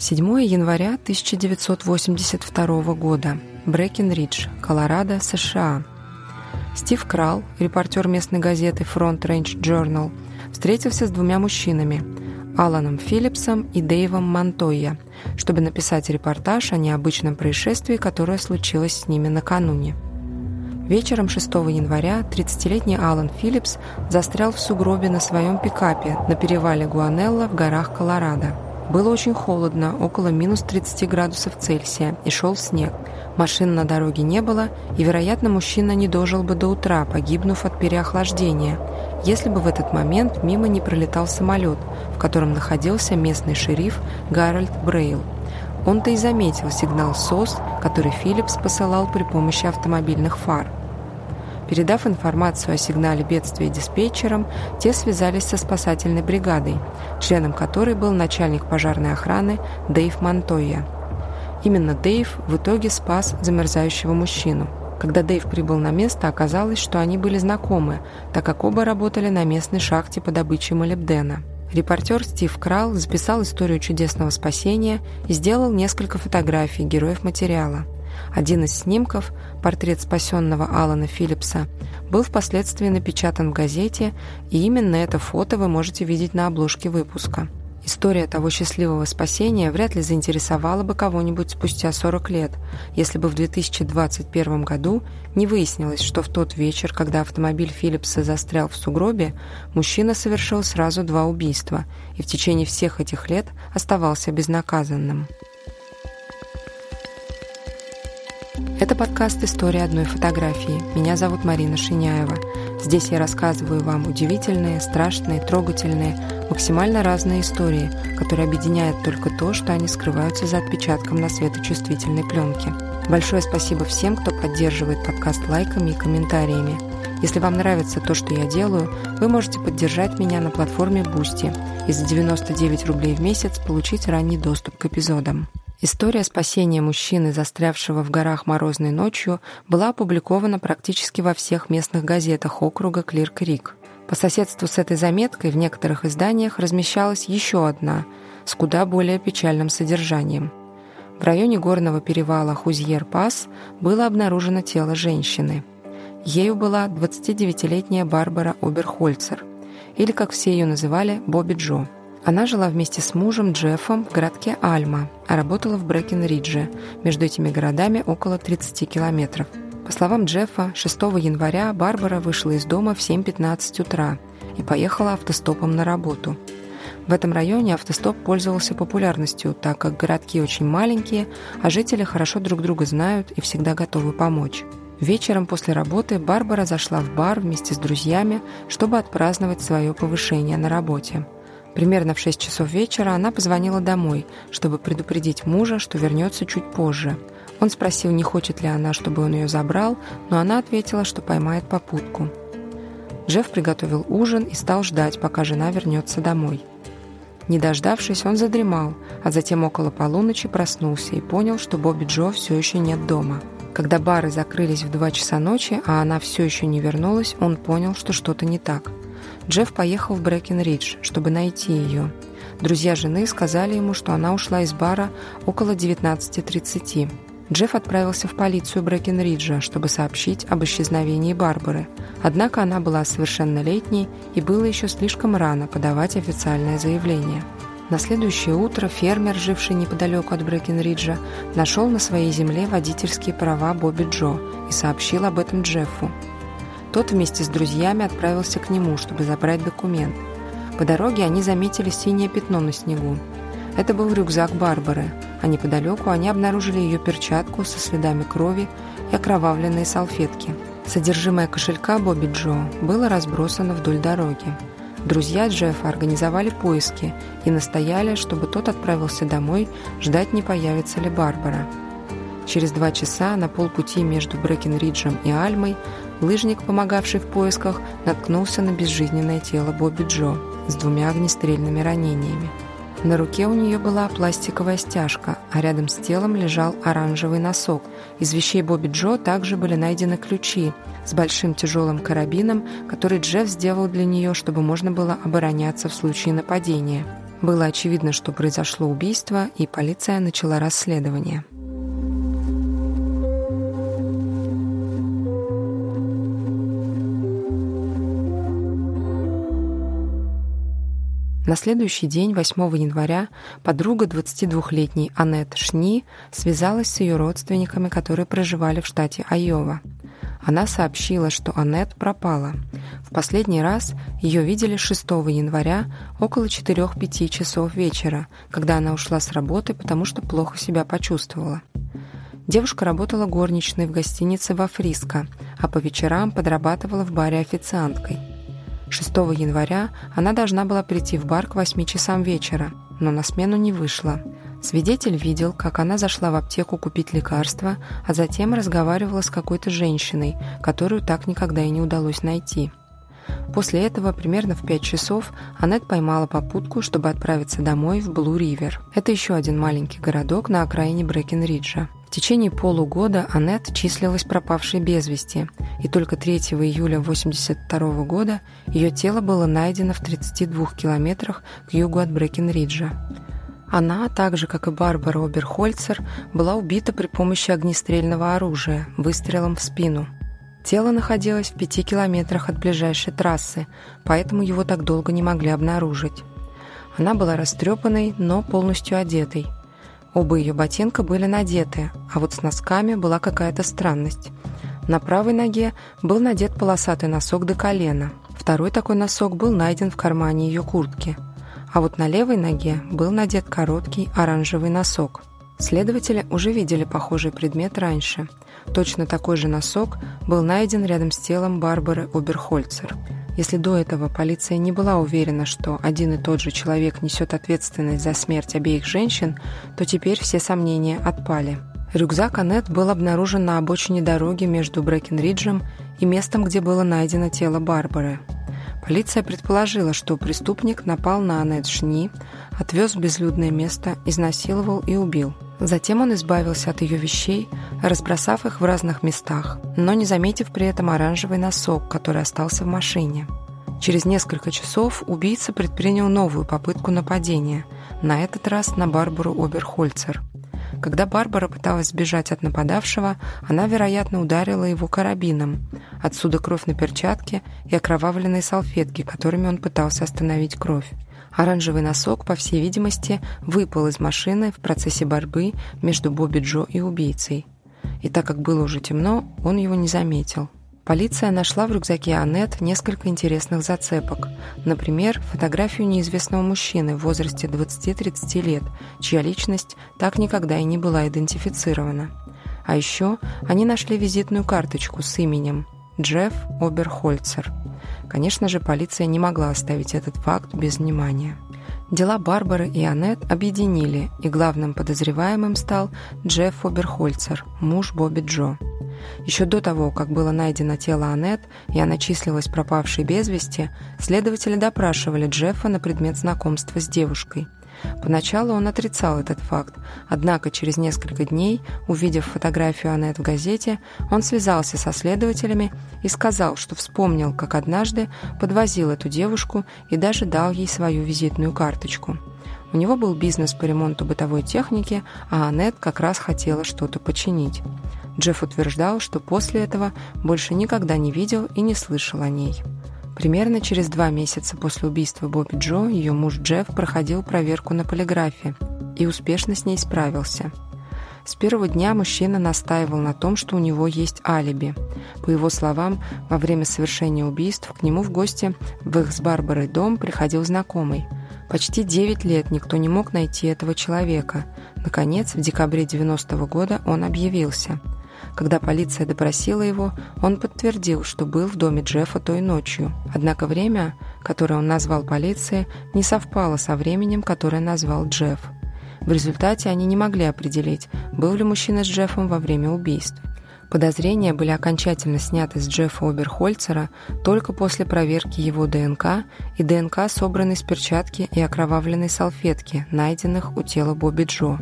7 января 1982 года. Брэкенридж, Колорадо, США. Стив Крал, репортер местной газеты Front Range Journal, встретился с двумя мужчинами – Аланом Филлипсом и Дэйвом Монтойя, чтобы написать репортаж о необычном происшествии, которое случилось с ними накануне. Вечером 6 января 30-летний Алан Филлипс застрял в сугробе на своем пикапе на перевале Гуанелла в горах Колорадо. Было очень холодно, около минус 30 градусов Цельсия, и шел снег. Машин на дороге не было, и, вероятно, мужчина не дожил бы до утра, погибнув от переохлаждения, если бы в этот момент мимо не пролетал самолет, в котором находился местный шериф Гарольд Брейл. Он-то и заметил сигнал СОС, который Филлипс посылал при помощи автомобильных фар. Передав информацию о сигнале бедствия диспетчерам, те связались со спасательной бригадой, членом которой был начальник пожарной охраны Дэйв Монтойя. Именно Дэйв в итоге спас замерзающего мужчину. Когда Дэйв прибыл на место, оказалось, что они были знакомы, так как оба работали на местной шахте по добыче молибдена. Репортер Стив Крал записал историю чудесного спасения и сделал несколько фотографий героев материала – один из снимков, портрет спасенного Алана Филлипса, был впоследствии напечатан в газете, и именно это фото вы можете видеть на обложке выпуска. История того счастливого спасения вряд ли заинтересовала бы кого-нибудь спустя 40 лет, если бы в 2021 году не выяснилось, что в тот вечер, когда автомобиль Филлипса застрял в сугробе, мужчина совершил сразу два убийства и в течение всех этих лет оставался безнаказанным. Это подкаст «История одной фотографии». Меня зовут Марина Шиняева. Здесь я рассказываю вам удивительные, страшные, трогательные, максимально разные истории, которые объединяют только то, что они скрываются за отпечатком на светочувствительной пленке. Большое спасибо всем, кто поддерживает подкаст лайками и комментариями. Если вам нравится то, что я делаю, вы можете поддержать меня на платформе Boosty и за 99 рублей в месяц получить ранний доступ к эпизодам. История спасения мужчины, застрявшего в горах морозной ночью, была опубликована практически во всех местных газетах округа Клир-Крик. По соседству с этой заметкой в некоторых изданиях размещалась еще одна, с куда более печальным содержанием. В районе горного перевала Хузьер-Пас было обнаружено тело женщины. Ею была 29-летняя Барбара Оберхольцер, или, как все ее называли, Бобби Джо. Она жила вместе с мужем Джеффом в городке Альма, а работала в Брэкенридже, между этими городами около 30 километров. По словам Джеффа, 6 января Барбара вышла из дома в 7.15 утра и поехала автостопом на работу. В этом районе автостоп пользовался популярностью, так как городки очень маленькие, а жители хорошо друг друга знают и всегда готовы помочь. Вечером после работы Барбара зашла в бар вместе с друзьями, чтобы отпраздновать свое повышение на работе – Примерно в 6 часов вечера она позвонила домой, чтобы предупредить мужа, что вернется чуть позже. Он спросил, не хочет ли она, чтобы он ее забрал, но она ответила, что поймает попутку. Джефф приготовил ужин и стал ждать, пока жена вернется домой. Не дождавшись, он задремал, а затем около полуночи проснулся и понял, что Бобби Джо все еще нет дома. Когда бары закрылись в 2 часа ночи, а она все еще не вернулась, он понял, что что-то не так – Джефф поехал в Брэкенридж, чтобы найти ее. Друзья жены сказали ему, что она ушла из бара около 19.30. Джефф отправился в полицию Брэкенриджа, чтобы сообщить об исчезновении Барбары. Однако она была совершеннолетней и было еще слишком рано подавать официальное заявление. На следующее утро фермер, живший неподалеку от Брэкенриджа, нашел на своей земле водительские права Бобби Джо и сообщил об этом Джеффу. Тот вместе с друзьями отправился к нему, чтобы забрать документ. По дороге они заметили синее пятно на снегу. Это был рюкзак Барбары, а неподалеку они обнаружили ее перчатку со следами крови и окровавленные салфетки. Содержимое кошелька Бобби Джо было разбросано вдоль дороги. Друзья Джеффа организовали поиски и настояли, чтобы тот отправился домой ждать, не появится ли Барбара. Через два часа на полпути между Брэкенриджем и Альмой лыжник, помогавший в поисках, наткнулся на безжизненное тело Бобби Джо с двумя огнестрельными ранениями. На руке у нее была пластиковая стяжка, а рядом с телом лежал оранжевый носок. Из вещей Бобби Джо также были найдены ключи с большим тяжелым карабином, который Джефф сделал для нее, чтобы можно было обороняться в случае нападения. Было очевидно, что произошло убийство, и полиция начала расследование. На следующий день, 8 января, подруга 22-летней Аннет Шни связалась с ее родственниками, которые проживали в штате Айова. Она сообщила, что Аннет пропала. В последний раз ее видели 6 января около 4-5 часов вечера, когда она ушла с работы, потому что плохо себя почувствовала. Девушка работала горничной в гостинице во Фриско, а по вечерам подрабатывала в баре официанткой – 6 января она должна была прийти в бар к 8 часам вечера, но на смену не вышла. Свидетель видел, как она зашла в аптеку купить лекарства, а затем разговаривала с какой-то женщиной, которую так никогда и не удалось найти. После этого, примерно в 5 часов, Аннет поймала попутку, чтобы отправиться домой в Блу-Ривер. Это еще один маленький городок на окраине Брэкенриджа. В течение полугода Аннет числилась пропавшей без вести, и только 3 июля 1982 года ее тело было найдено в 32 километрах к югу от Брэкенриджа. Она, так же как и Барбара Оберхольцер, была убита при помощи огнестрельного оружия, выстрелом в спину. Тело находилось в пяти километрах от ближайшей трассы, поэтому его так долго не могли обнаружить. Она была растрепанной, но полностью одетой – Оба ее ботинка были надеты, а вот с носками была какая-то странность. На правой ноге был надет полосатый носок до колена. Второй такой носок был найден в кармане ее куртки. А вот на левой ноге был надет короткий оранжевый носок. Следователи уже видели похожий предмет раньше. Точно такой же носок был найден рядом с телом Барбары Оберхольцер – если до этого полиция не была уверена, что один и тот же человек несет ответственность за смерть обеих женщин, то теперь все сомнения отпали. Рюкзак Аннет был обнаружен на обочине дороги между Брэкенриджем и местом, где было найдено тело Барбары. Полиция предположила, что преступник напал на Аннет Шни, отвез в безлюдное место, изнасиловал и убил. Затем он избавился от ее вещей, разбросав их в разных местах, но не заметив при этом оранжевый носок, который остался в машине. Через несколько часов убийца предпринял новую попытку нападения, на этот раз на Барбару Оберхольцер. Когда Барбара пыталась сбежать от нападавшего, она, вероятно, ударила его карабином. Отсюда кровь на перчатке и окровавленные салфетки, которыми он пытался остановить кровь. Оранжевый носок, по всей видимости, выпал из машины в процессе борьбы между Бобби Джо и убийцей. И так как было уже темно, он его не заметил. Полиция нашла в рюкзаке Аннет несколько интересных зацепок. Например, фотографию неизвестного мужчины в возрасте 20-30 лет, чья личность так никогда и не была идентифицирована. А еще они нашли визитную карточку с именем Джефф Оберхольцер. Конечно же, полиция не могла оставить этот факт без внимания. Дела Барбары и Аннет объединили, и главным подозреваемым стал Джефф Оберхольцер, муж Бобби Джо. Еще до того, как было найдено тело Аннет, и она числилась пропавшей без вести, следователи допрашивали Джеффа на предмет знакомства с девушкой – Поначалу он отрицал этот факт, однако через несколько дней, увидев фотографию Аннет в газете, он связался со следователями и сказал, что вспомнил, как однажды подвозил эту девушку и даже дал ей свою визитную карточку. У него был бизнес по ремонту бытовой техники, а Аннет как раз хотела что-то починить. Джефф утверждал, что после этого больше никогда не видел и не слышал о ней. Примерно через два месяца после убийства Бобби Джо ее муж Джефф проходил проверку на полиграфе и успешно с ней справился. С первого дня мужчина настаивал на том, что у него есть алиби. По его словам, во время совершения убийств к нему в гости в их с Барбарой дом приходил знакомый. Почти 9 лет никто не мог найти этого человека. Наконец, в декабре 90 -го года он объявился – когда полиция допросила его, он подтвердил, что был в доме Джеффа той ночью. Однако время, которое он назвал полиции, не совпало со временем, которое назвал Джефф. В результате они не могли определить, был ли мужчина с Джеффом во время убийств. Подозрения были окончательно сняты с Джеффа Оберхольцера только после проверки его ДНК и ДНК, собранной с перчатки и окровавленной салфетки, найденных у тела Бобби Джо.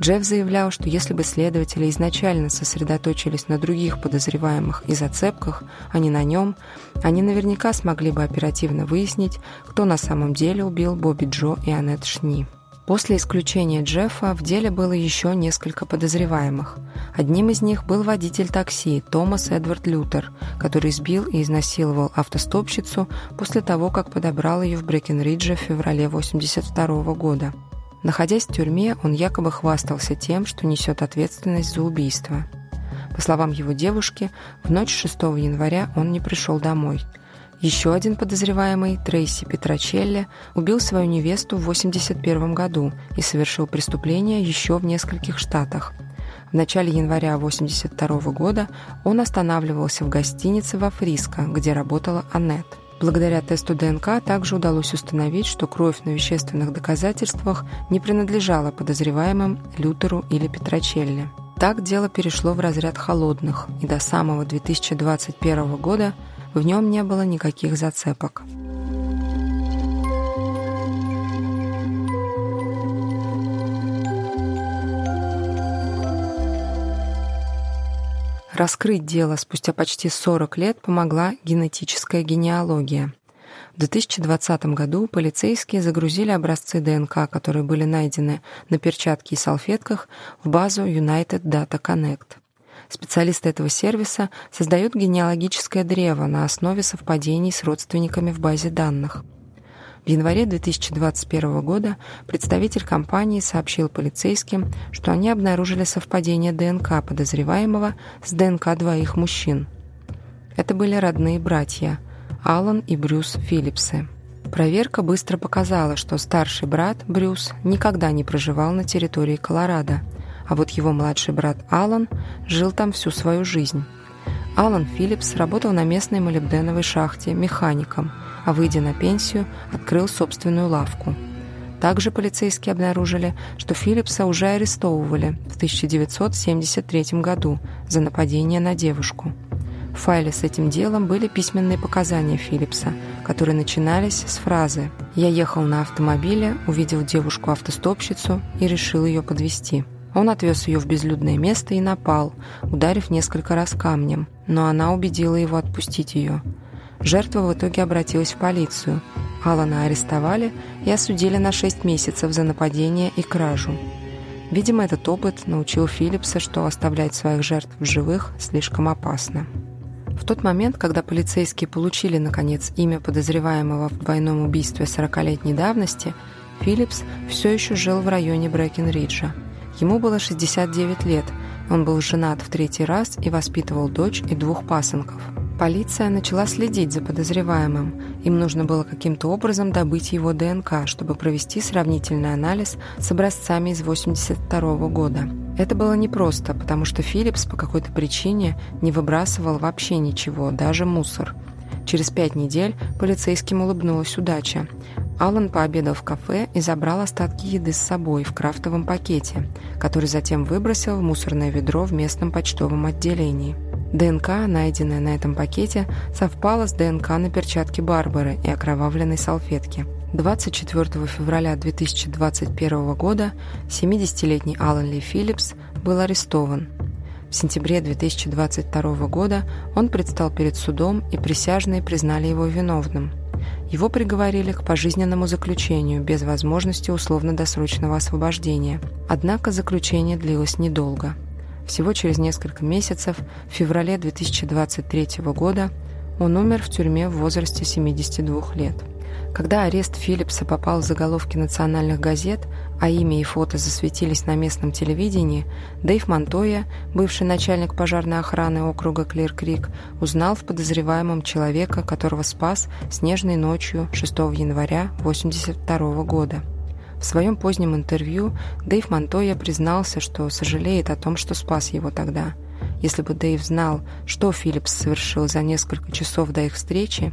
Джефф заявлял, что если бы следователи изначально сосредоточились на других подозреваемых и зацепках, а не на нем, они наверняка смогли бы оперативно выяснить, кто на самом деле убил Бобби Джо и Аннет Шни. После исключения Джеффа в деле было еще несколько подозреваемых. Одним из них был водитель такси Томас Эдвард Лютер, который сбил и изнасиловал автостопщицу после того, как подобрал ее в Брекенридже в феврале 1982 года. Находясь в тюрьме, он якобы хвастался тем, что несет ответственность за убийство. По словам его девушки, в ночь 6 января он не пришел домой – еще один подозреваемый, Трейси Петрочелли, убил свою невесту в 1981 году и совершил преступление еще в нескольких штатах. В начале января 1982 года он останавливался в гостинице во Фриско, где работала Аннет. Благодаря тесту ДНК также удалось установить, что кровь на вещественных доказательствах не принадлежала подозреваемым Лютеру или Петрочелли. Так дело перешло в разряд холодных, и до самого 2021 года – в нем не было никаких зацепок. Раскрыть дело спустя почти 40 лет помогла генетическая генеалогия. В 2020 году полицейские загрузили образцы ДНК, которые были найдены на перчатке и салфетках, в базу United Data Connect. Специалисты этого сервиса создают генеалогическое древо на основе совпадений с родственниками в базе данных. В январе 2021 года представитель компании сообщил полицейским, что они обнаружили совпадение ДНК подозреваемого с ДНК двоих мужчин. Это были родные братья Алан и Брюс Филлипсы. Проверка быстро показала, что старший брат Брюс никогда не проживал на территории Колорадо – а вот его младший брат Алан жил там всю свою жизнь. Алан Филлипс работал на местной молибденовой шахте механиком, а выйдя на пенсию, открыл собственную лавку. Также полицейские обнаружили, что Филлипса уже арестовывали в 1973 году за нападение на девушку. В файле с этим делом были письменные показания Филлипса, которые начинались с фразы «Я ехал на автомобиле, увидел девушку-автостопщицу и решил ее подвести. Он отвез ее в безлюдное место и напал, ударив несколько раз камнем, но она убедила его отпустить ее. Жертва в итоге обратилась в полицию. Алана арестовали и осудили на 6 месяцев за нападение и кражу. Видимо, этот опыт научил Филлипса, что оставлять своих жертв в живых слишком опасно. В тот момент, когда полицейские получили, наконец, имя подозреваемого в двойном убийстве 40-летней давности, Филлипс все еще жил в районе Брэкенриджа – Ему было 69 лет, он был женат в третий раз и воспитывал дочь и двух пасынков. Полиция начала следить за подозреваемым. Им нужно было каким-то образом добыть его ДНК, чтобы провести сравнительный анализ с образцами из 1982 года. Это было непросто, потому что Филлипс по какой-то причине не выбрасывал вообще ничего, даже мусор. Через пять недель полицейским улыбнулась удача. Алан пообедал в кафе и забрал остатки еды с собой в крафтовом пакете, который затем выбросил в мусорное ведро в местном почтовом отделении. ДНК, найденная на этом пакете, совпала с ДНК на перчатке Барбары и окровавленной салфетке. 24 февраля 2021 года 70-летний Алан Ли Филлипс был арестован. В сентябре 2022 года он предстал перед судом, и присяжные признали его виновным – его приговорили к пожизненному заключению без возможности условно-досрочного освобождения. Однако заключение длилось недолго. Всего через несколько месяцев, в феврале 2023 года, он умер в тюрьме в возрасте 72 лет. Когда арест Филлипса попал в заголовки национальных газет, а имя и фото засветились на местном телевидении, Дэйв Монтоя, бывший начальник пожарной охраны округа Клир-Крик, узнал в подозреваемом человека, которого спас снежной ночью 6 января 1982 года. В своем позднем интервью Дэйв Монтоя признался, что сожалеет о том, что спас его тогда. Если бы Дэйв знал, что Филлипс совершил за несколько часов до их встречи,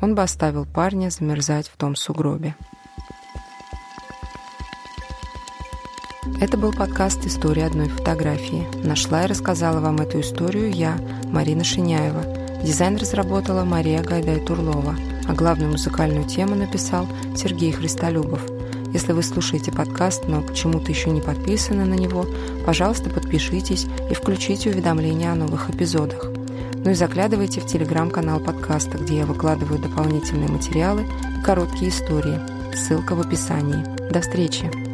он бы оставил парня замерзать в том сугробе. Это был подкаст «История одной фотографии». Нашла и рассказала вам эту историю я, Марина Шиняева. Дизайн разработала Мария Гайдай-Турлова, а главную музыкальную тему написал Сергей Христолюбов. Если вы слушаете подкаст, но почему-то еще не подписаны на него, пожалуйста, подпишитесь и включите уведомления о новых эпизодах. Ну и заглядывайте в телеграм-канал подкаста, где я выкладываю дополнительные материалы и короткие истории. Ссылка в описании. До встречи!